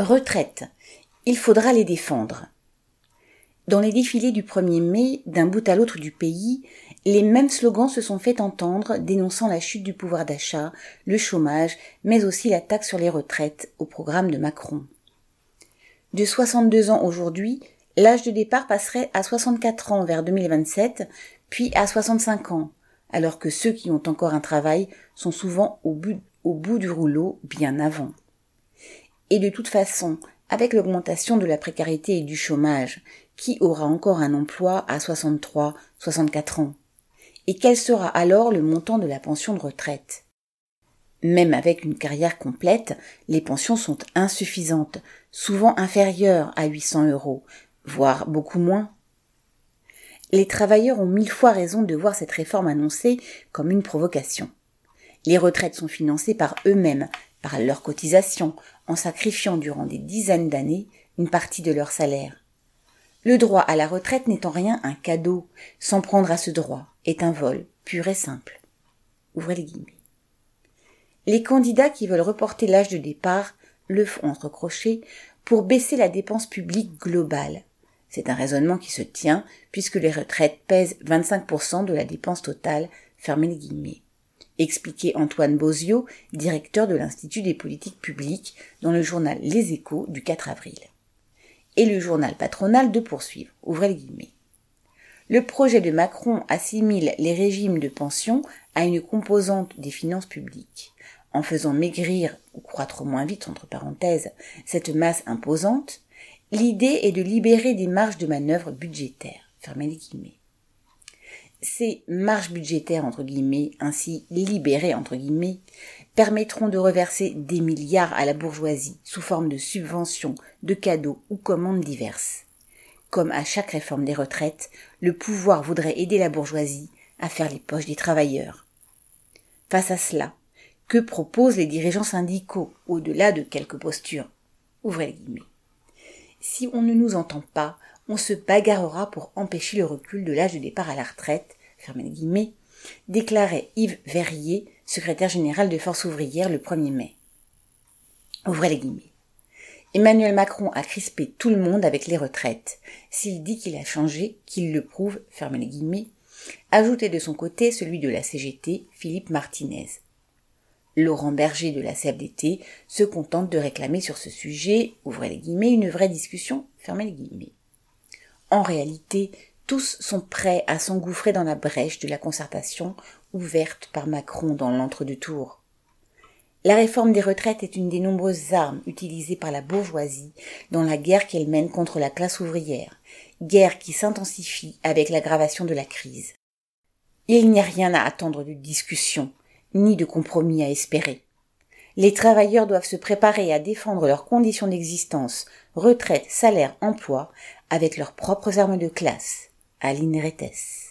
Retraite. Il faudra les défendre. Dans les défilés du 1er mai, d'un bout à l'autre du pays, les mêmes slogans se sont fait entendre dénonçant la chute du pouvoir d'achat, le chômage, mais aussi la taxe sur les retraites au programme de Macron. De 62 ans aujourd'hui, l'âge de départ passerait à 64 ans vers 2027, puis à 65 ans, alors que ceux qui ont encore un travail sont souvent au bout, au bout du rouleau bien avant. Et de toute façon, avec l'augmentation de la précarité et du chômage, qui aura encore un emploi à 63, 64 ans? Et quel sera alors le montant de la pension de retraite? Même avec une carrière complète, les pensions sont insuffisantes, souvent inférieures à 800 euros, voire beaucoup moins. Les travailleurs ont mille fois raison de voir cette réforme annoncée comme une provocation. Les retraites sont financées par eux-mêmes, par leurs cotisations, en sacrifiant durant des dizaines d'années une partie de leur salaire. Le droit à la retraite n'est en rien un cadeau, s'en prendre à ce droit est un vol pur et simple. Ouvrez les guillemets. Les candidats qui veulent reporter l'âge de départ le font entre crochets pour baisser la dépense publique globale. C'est un raisonnement qui se tient puisque les retraites pèsent 25% de la dépense totale, fermez les guillemets expliquait Antoine Bozio, directeur de l'Institut des politiques publiques, dans le journal Les Échos du 4 avril. Et le journal patronal de poursuivre, ouvrez les guillemets. Le projet de Macron assimile les régimes de pension à une composante des finances publiques. En faisant maigrir, ou croître moins vite, entre parenthèses, cette masse imposante, l'idée est de libérer des marges de manœuvre budgétaires. Fermez les guillemets. Ces marges budgétaires, entre guillemets, ainsi libérées, entre guillemets, permettront de reverser des milliards à la bourgeoisie sous forme de subventions, de cadeaux ou commandes diverses. Comme à chaque réforme des retraites, le pouvoir voudrait aider la bourgeoisie à faire les poches des travailleurs. Face à cela, que proposent les dirigeants syndicaux au-delà de quelques postures? Ouvrez les guillemets. Si on ne nous entend pas, on se bagarrera pour empêcher le recul de l'âge de départ à la retraite, guillemets, déclarait Yves Verrier, secrétaire général de Force ouvrière le 1er mai. Ouvrez les guillemets. Emmanuel Macron a crispé tout le monde avec les retraites. S'il dit qu'il a changé, qu'il le prouve, fermez les guillemets, ajoutez de son côté celui de la CGT, Philippe Martinez. Laurent Berger de la CFDT se contente de réclamer sur ce sujet, ouvrez les guillemets, une vraie discussion, fermez les guillemets. En réalité, tous sont prêts à s'engouffrer dans la brèche de la concertation ouverte par Macron dans l'entre-deux-tours. La réforme des retraites est une des nombreuses armes utilisées par la bourgeoisie dans la guerre qu'elle mène contre la classe ouvrière, guerre qui s'intensifie avec l'aggravation de la crise. Il n'y a rien à attendre de discussion, ni de compromis à espérer. Les travailleurs doivent se préparer à défendre leurs conditions d'existence, retraite, salaire, emploi, avec leurs propres armes de classe. Aline Rettes.